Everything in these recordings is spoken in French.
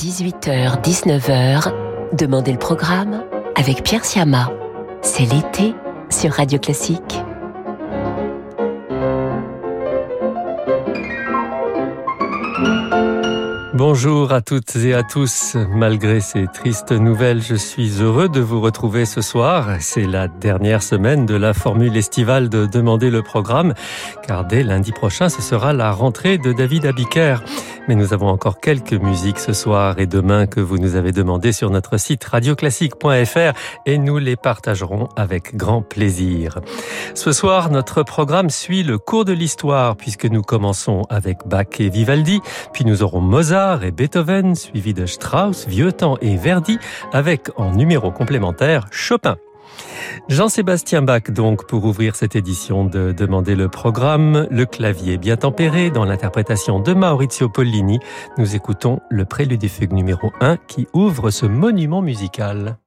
18h-19h, Demandez le programme avec Pierre Siama. C'est l'été sur Radio Classique. Bonjour à toutes et à tous. Malgré ces tristes nouvelles, je suis heureux de vous retrouver ce soir. C'est la dernière semaine de la formule estivale de Demander le programme, car dès lundi prochain, ce sera la rentrée de David Abiker. Mais nous avons encore quelques musiques ce soir et demain que vous nous avez demandé sur notre site radioclassique.fr et nous les partagerons avec grand plaisir. Ce soir, notre programme suit le cours de l'histoire puisque nous commençons avec Bach et Vivaldi, puis nous aurons Mozart, et Beethoven, suivi de Strauss, Vieuxtemps et Verdi, avec en numéro complémentaire Chopin. Jean-Sébastien Bach, donc, pour ouvrir cette édition de Demander le programme, le clavier bien tempéré dans l'interprétation de Maurizio Pollini, nous écoutons le prélude et fugue numéro 1 qui ouvre ce monument musical.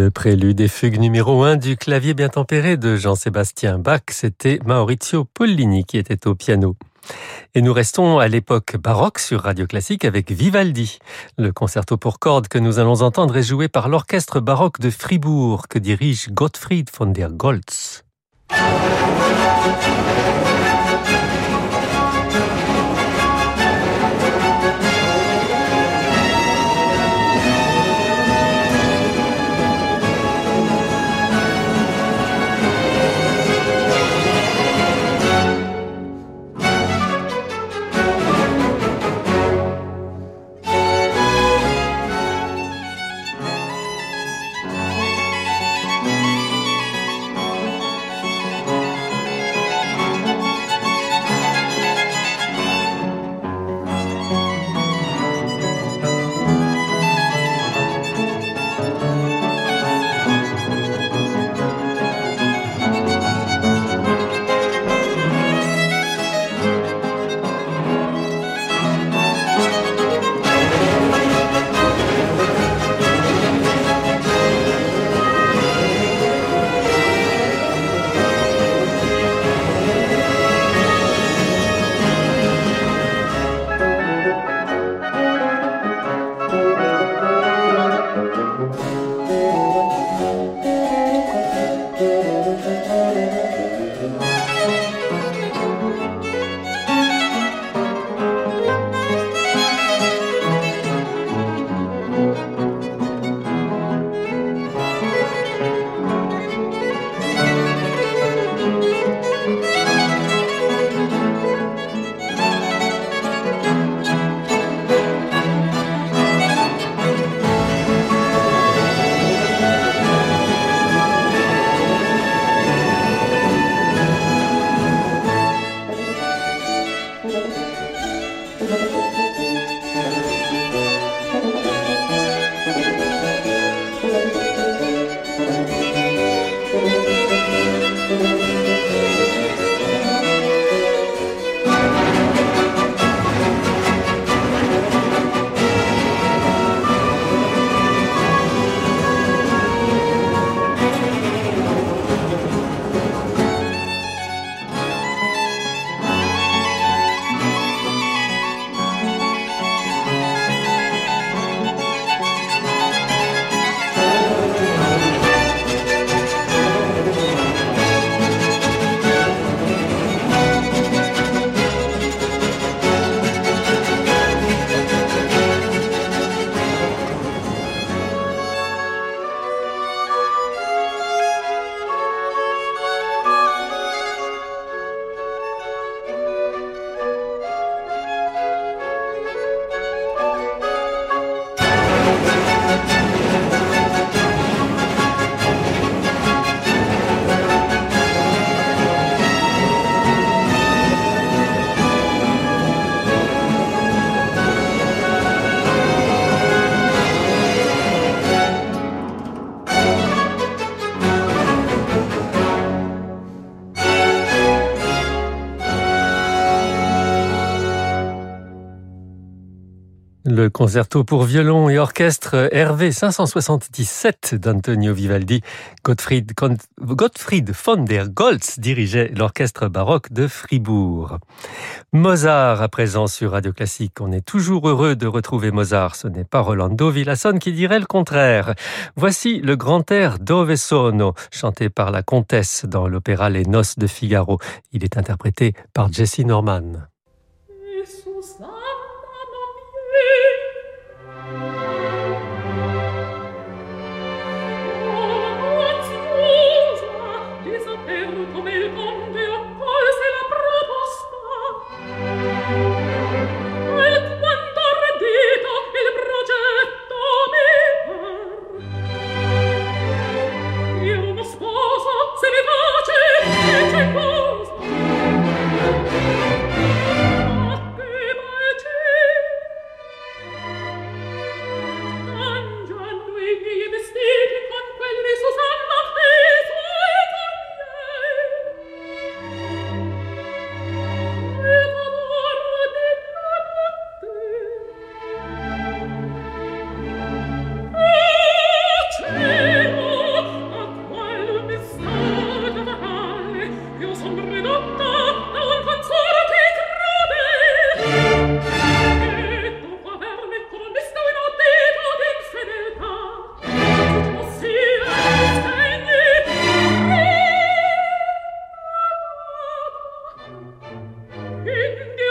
Le prélude et fugue numéro 1 du clavier bien tempéré de Jean-Sébastien Bach, c'était Maurizio Pollini qui était au piano. Et nous restons à l'époque baroque sur Radio Classique avec Vivaldi. Le concerto pour cordes que nous allons entendre est joué par l'orchestre baroque de Fribourg que dirige Gottfried von der Goltz. Le concerto pour violon et orchestre RV 577 d'Antonio Vivaldi, Gottfried, von der Goltz dirigeait l'orchestre baroque de Fribourg. Mozart à présent sur Radio Classique. On est toujours heureux de retrouver Mozart. Ce n'est pas Rolando Villasson qui dirait le contraire. Voici le grand air Dove sono, chanté par la comtesse dans l'opéra Les Noces de Figaro. Il est interprété par Jessie Norman. in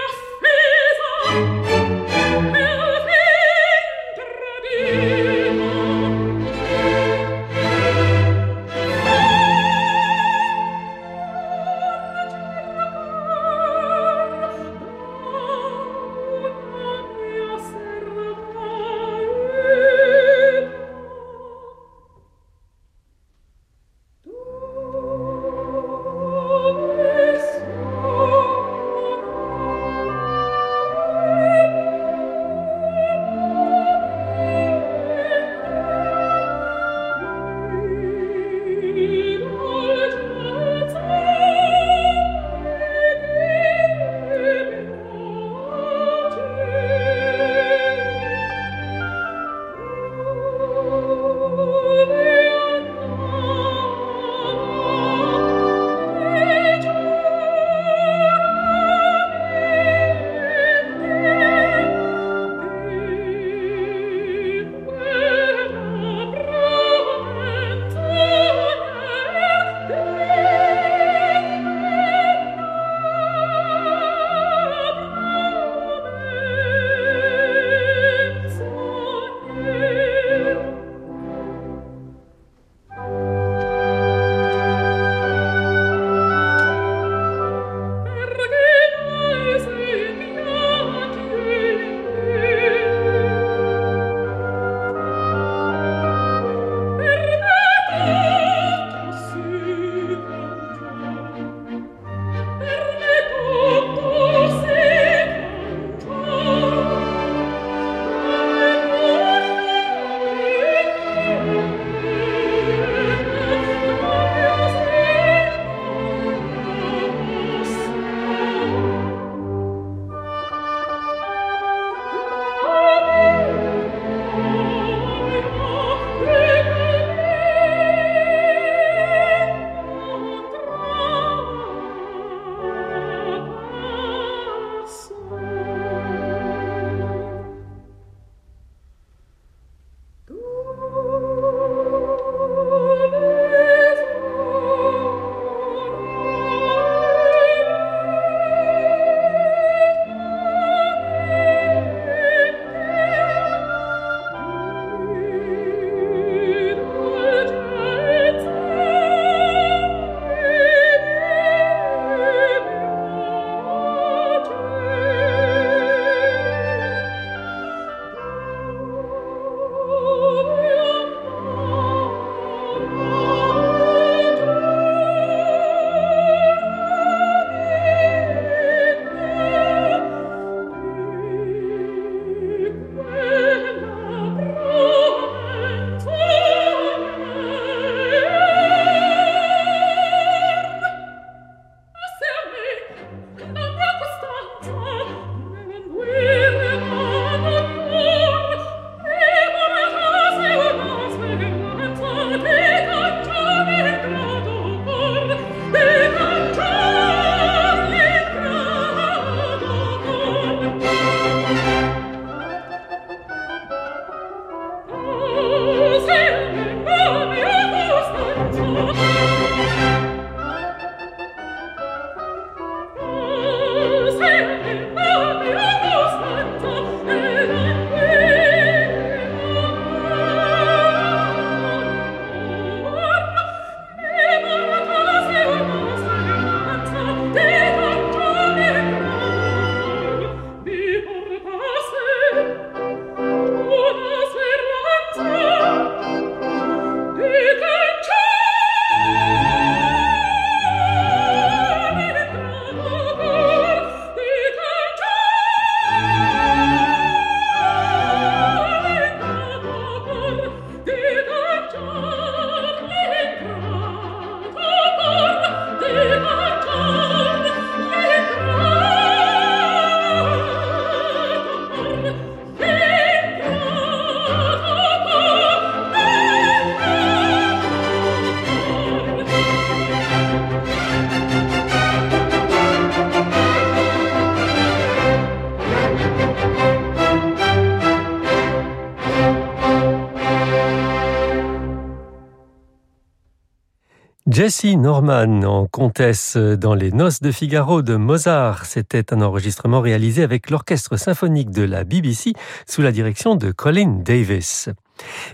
Jessie Norman en comtesse dans les Noces de Figaro de Mozart. C'était un enregistrement réalisé avec l'orchestre symphonique de la BBC sous la direction de Colin Davis.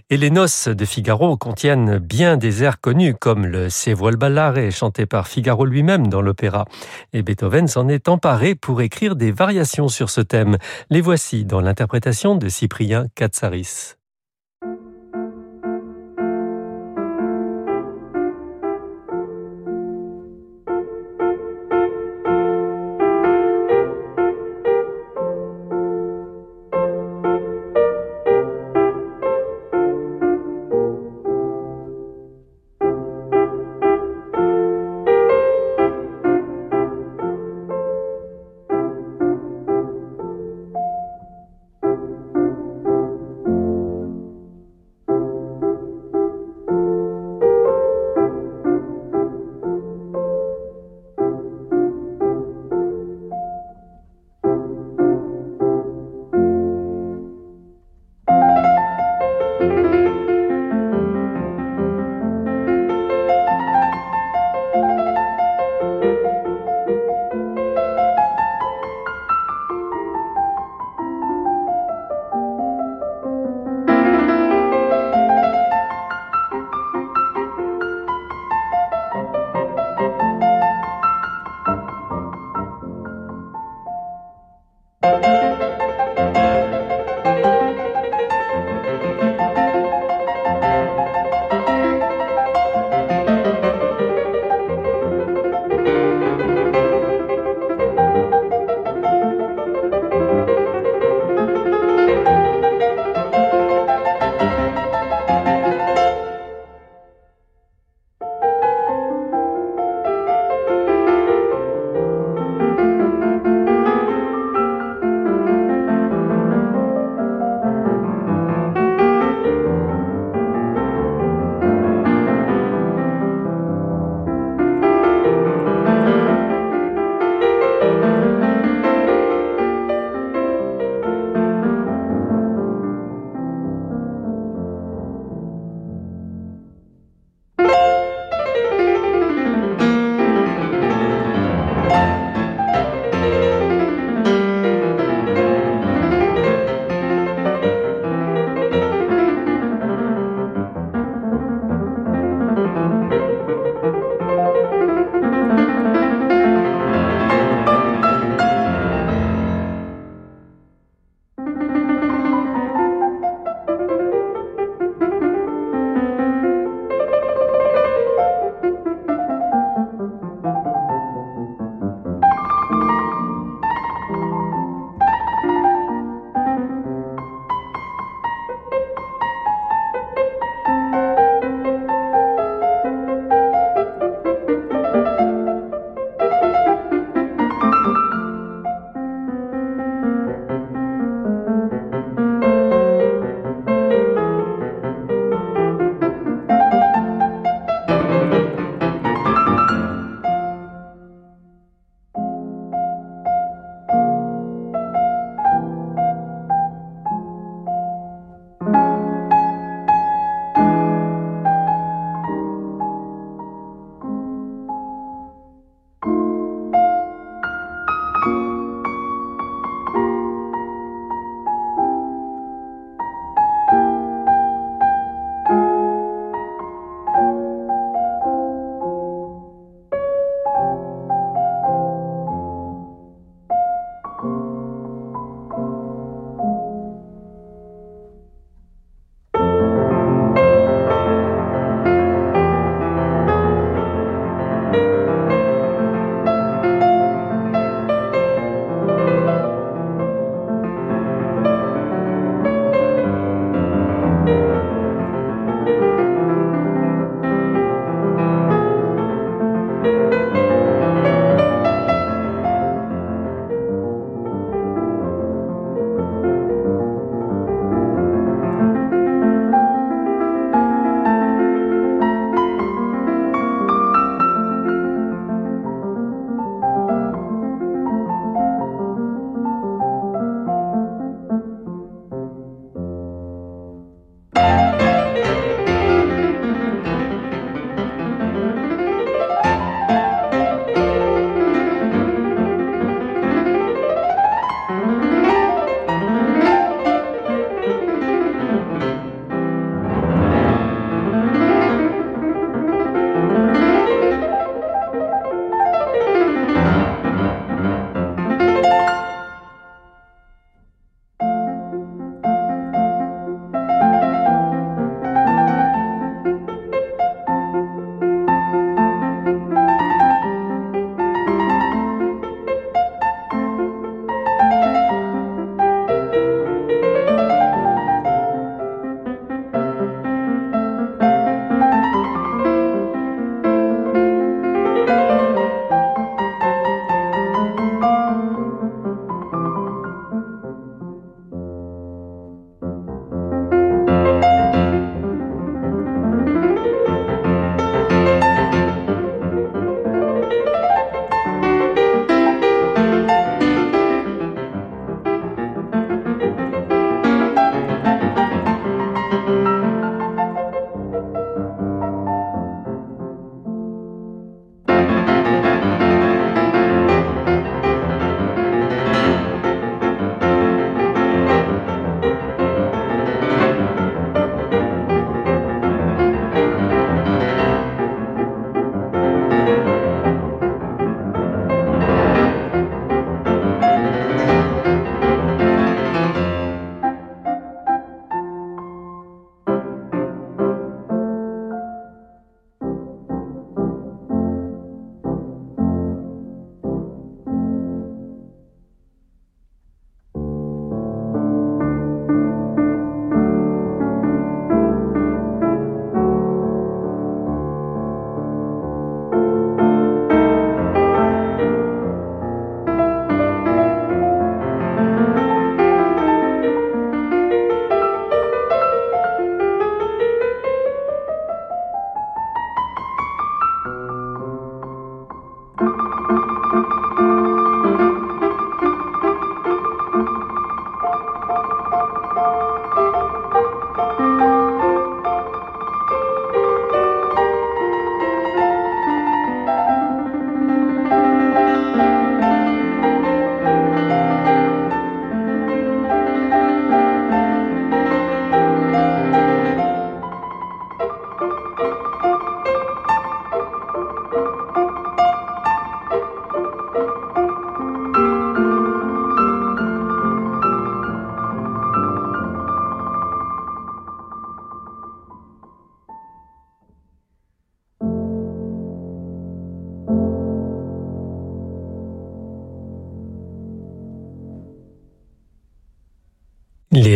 Et les noces de Figaro contiennent bien des airs connus comme le Se vuol ballare chanté par Figaro lui-même dans l'opéra. Et Beethoven s'en est emparé pour écrire des variations sur ce thème. Les voici dans l'interprétation de Cyprien Katsaris.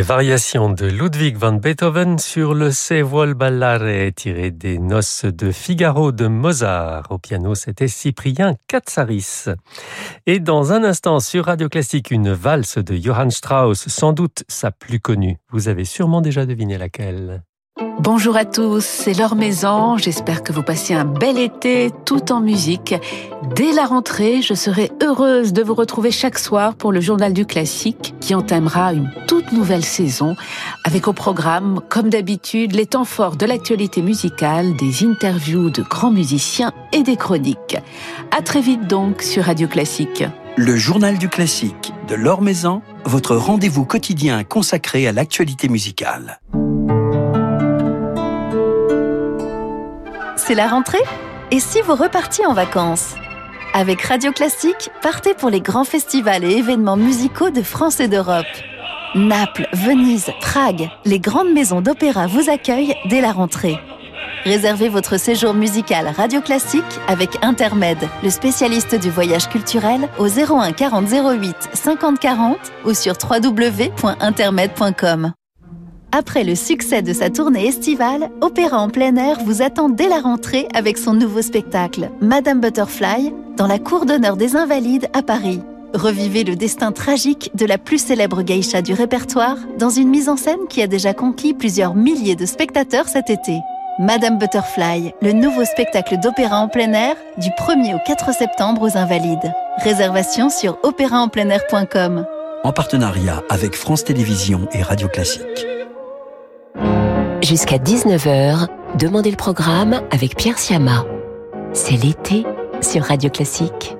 Les variations de Ludwig van Beethoven sur le Se vuol ballare tiré des noces de Figaro de Mozart. Au piano, c'était Cyprien Katsaris. Et dans un instant sur Radio Classique, une valse de Johann Strauss, sans doute sa plus connue. Vous avez sûrement déjà deviné laquelle. Bonjour à tous, c'est Laure Maison. J'espère que vous passez un bel été tout en musique. Dès la rentrée, je serai heureuse de vous retrouver chaque soir pour le journal du classique qui entamera une toute nouvelle saison avec au programme, comme d'habitude, les temps forts de l'actualité musicale, des interviews de grands musiciens et des chroniques. À très vite donc sur Radio Classique. Le journal du classique de Laure Maison, votre rendez-vous quotidien consacré à l'actualité musicale. C'est la rentrée Et si vous repartiez en vacances Avec Radio Classique, partez pour les grands festivals et événements musicaux de France et d'Europe. Naples, Venise, Prague, les grandes maisons d'opéra vous accueillent dès la rentrée. Réservez votre séjour musical Radio Classique avec Intermed, le spécialiste du voyage culturel, au 01 40 08 50 40 ou sur www.intermed.com. Après le succès de sa tournée estivale, Opéra en plein air vous attend dès la rentrée avec son nouveau spectacle, Madame Butterfly, dans la cour d'honneur des Invalides à Paris. Revivez le destin tragique de la plus célèbre geisha du répertoire dans une mise en scène qui a déjà conquis plusieurs milliers de spectateurs cet été. Madame Butterfly, le nouveau spectacle d'opéra en plein air du 1er au 4 septembre aux Invalides. Réservation sur opéraenpleinair.com. En partenariat avec France Télévisions et Radio Classique. Jusqu'à 19h, Demandez le programme avec Pierre Siama. C'est l'été sur Radio Classique.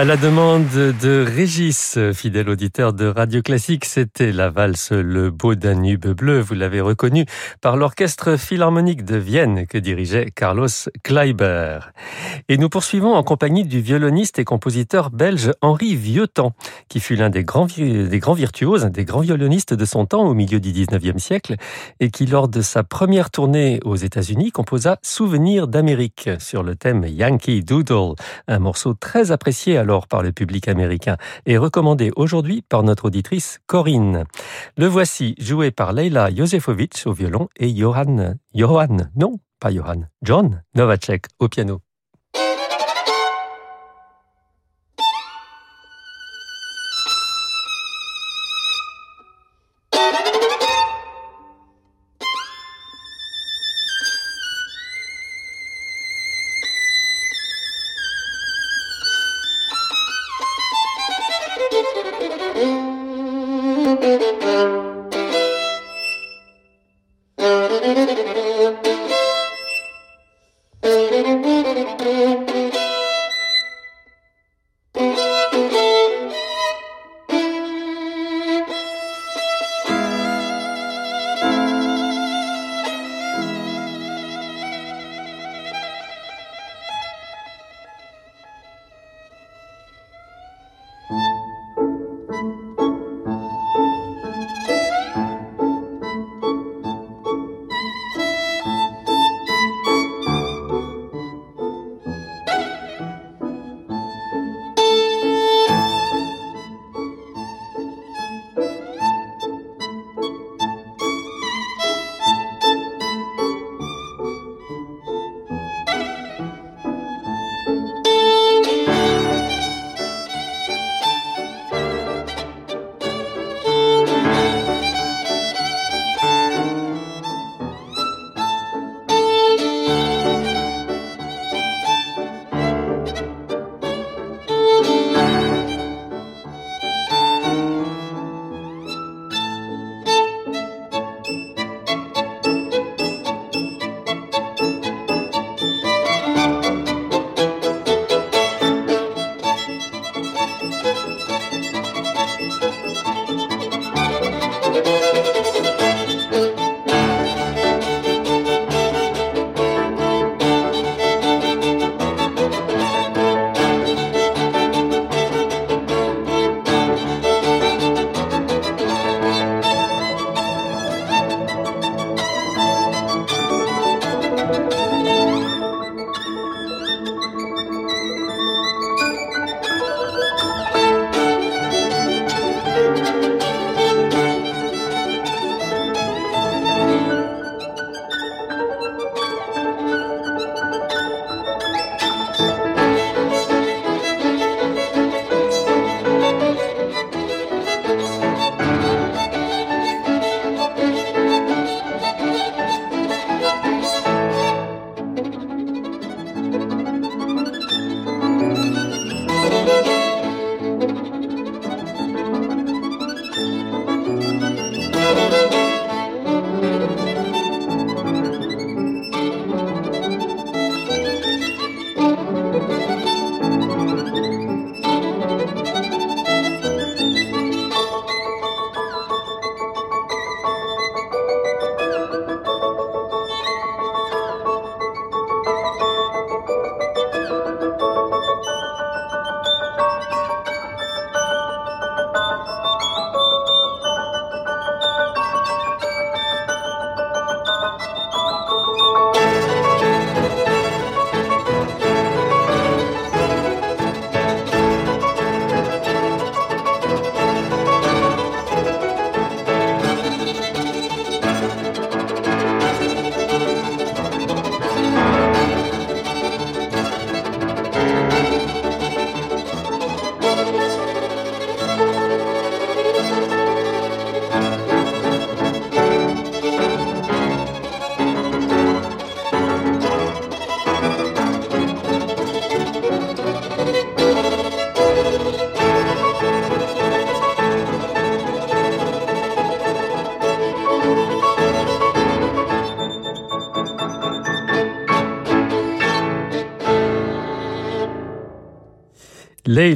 À la demande de Régis, fidèle auditeur de Radio Classique, c'était la valse Le Beau Danube Bleu, vous l'avez reconnu, par l'Orchestre Philharmonique de Vienne que dirigeait Carlos Kleiber. Et nous poursuivons en compagnie du violoniste et compositeur belge Henri Vieuxtemps, qui fut l'un des grands, des grands virtuoses, des grands violonistes de son temps au milieu du 19e siècle, et qui lors de sa première tournée aux États-Unis composa Souvenir d'Amérique sur le thème Yankee Doodle, un morceau très apprécié par le public américain et recommandé aujourd'hui par notre auditrice Corinne. Le voici joué par Leila Josefovitch au violon et Johan, Johan, non, pas Johan, John Novacek au piano.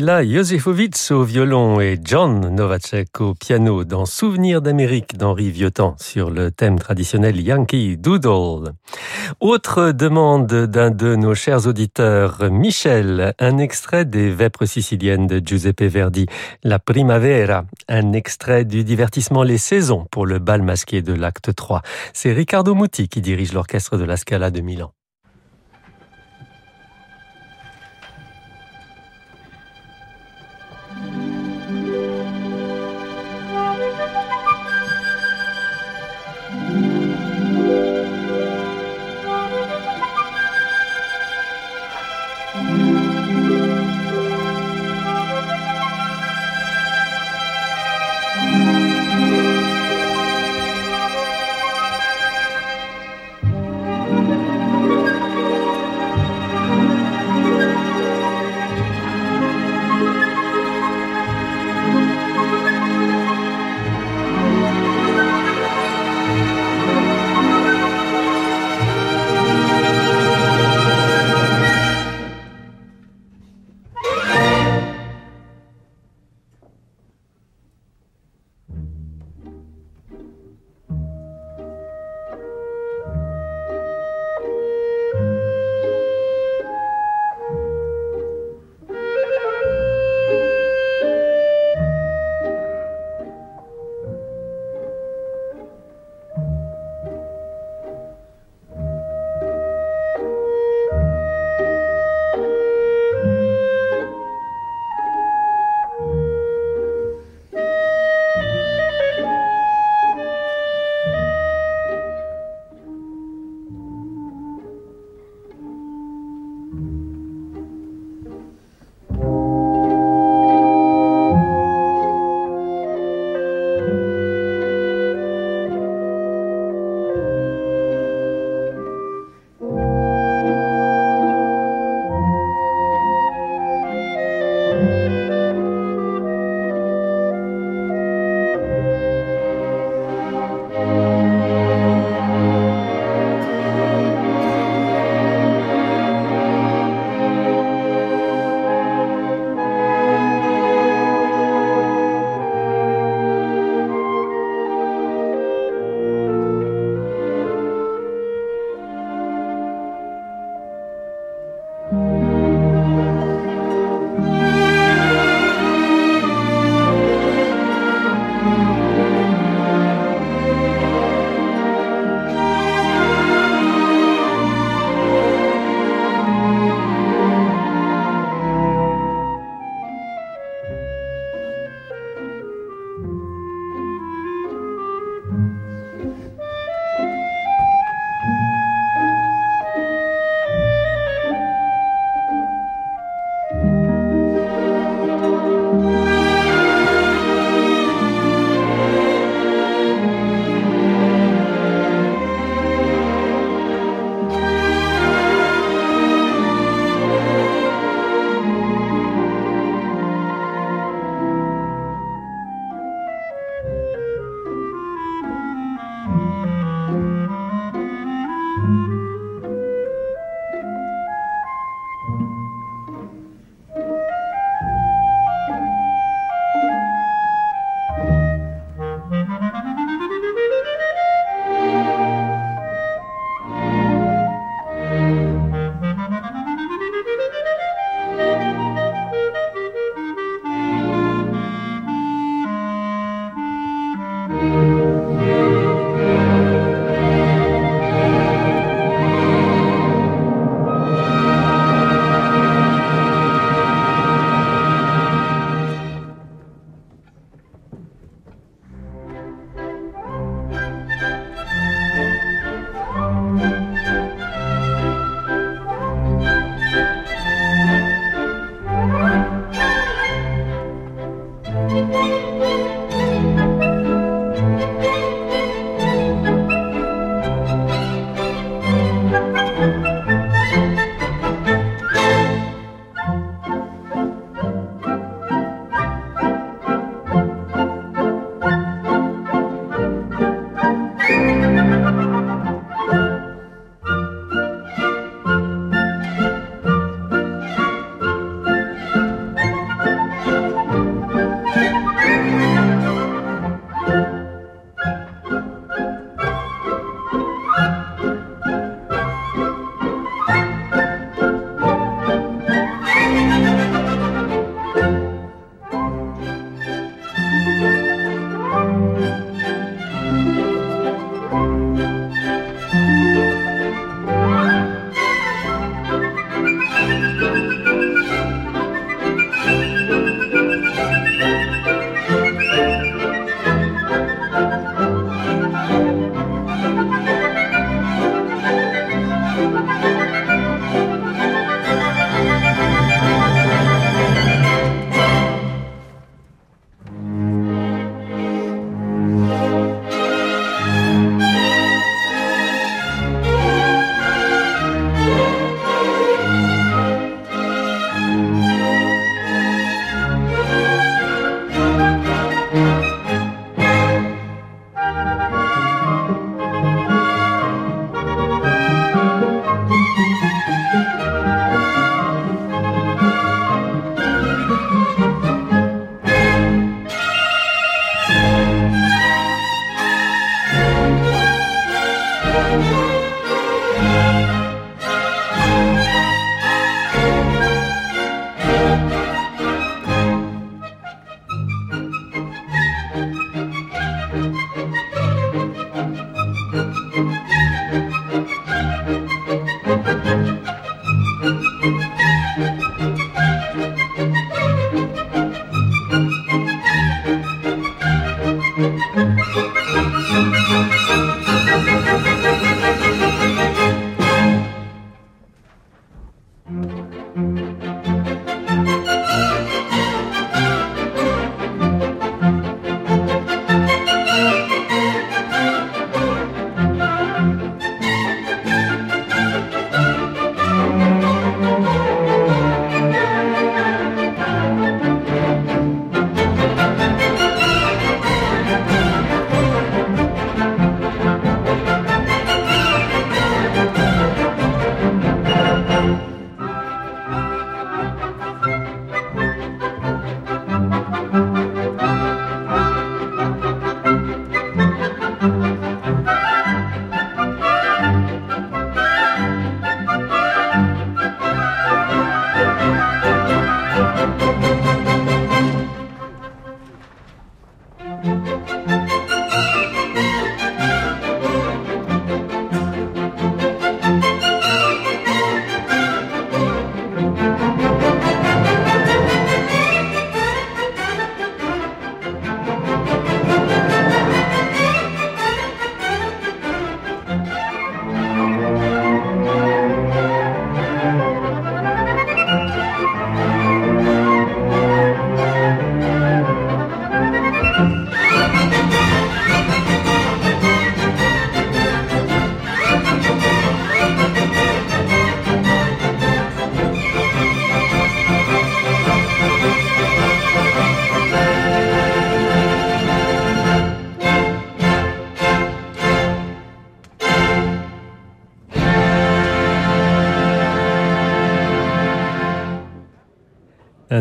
Leila Josefovitz au violon et John Novacek au piano dans Souvenir d'Amérique d'Henri Viotan sur le thème traditionnel Yankee Doodle. Autre demande d'un de nos chers auditeurs, Michel, un extrait des Vêpres siciliennes de Giuseppe Verdi, La Primavera, un extrait du divertissement Les Saisons pour le bal masqué de l'acte 3. C'est Riccardo Muti qui dirige l'orchestre de la Scala de Milan.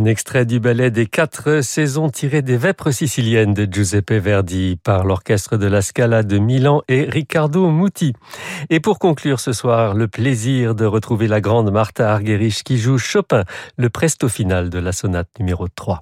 Un extrait du ballet des quatre saisons tiré des Vêpres siciliennes de Giuseppe Verdi par l'orchestre de la Scala de Milan et Riccardo Muti. Et pour conclure ce soir, le plaisir de retrouver la grande Martha Argerich qui joue Chopin, le presto final de la sonate numéro 3.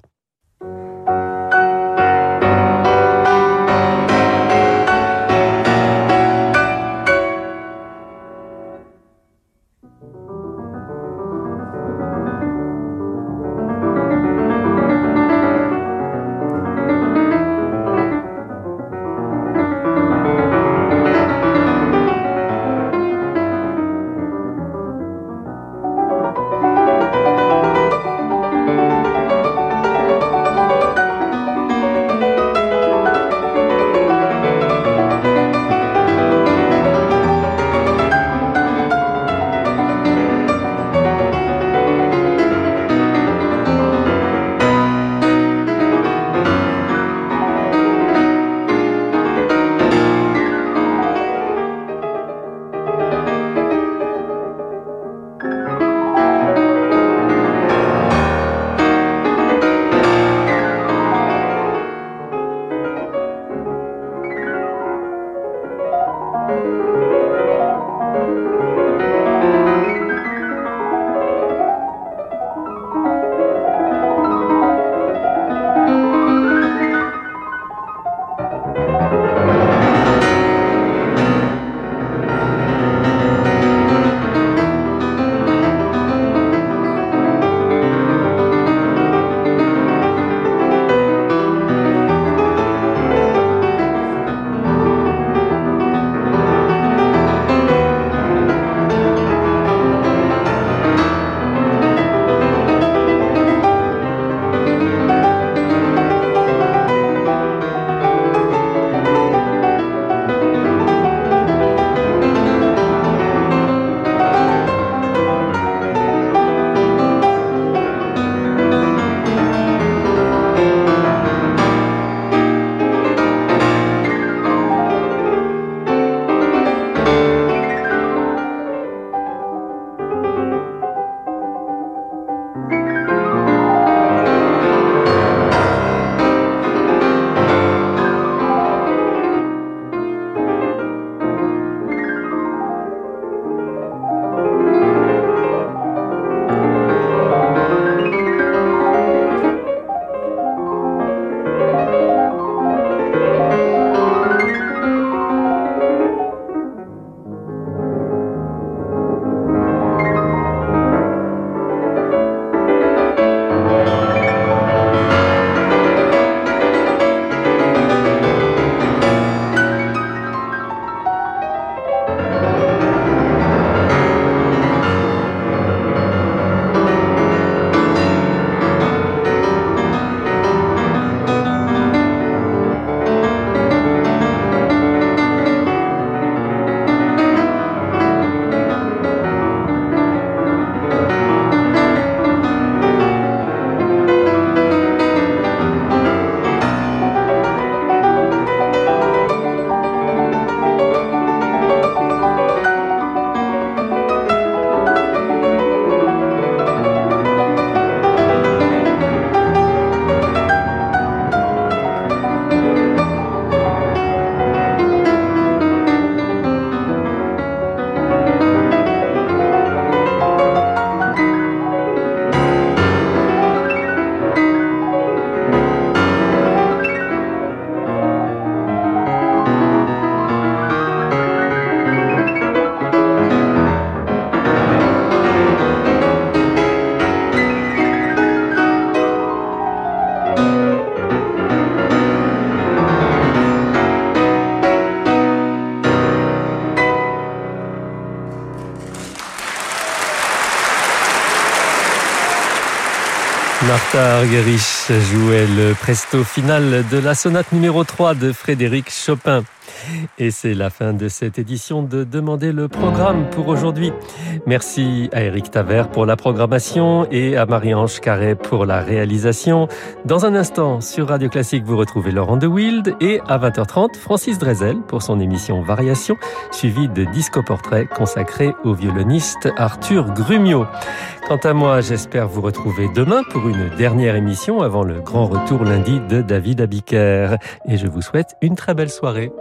Martha Argerich jouait le presto final de la sonate numéro 3 de Frédéric Chopin. Et c'est la fin de cette édition de Demander le programme pour aujourd'hui. Merci à Eric Taver pour la programmation et à Marie-Ange Carré pour la réalisation. Dans un instant, sur Radio Classique, vous retrouvez Laurent de Wild et à 20h30, Francis Drezel pour son émission Variation, suivie de Disco Portrait consacré au violoniste Arthur Grumio. Quant à moi, j'espère vous retrouver demain pour une dernière émission avant le grand retour lundi de David Abiker. Et je vous souhaite une très belle soirée.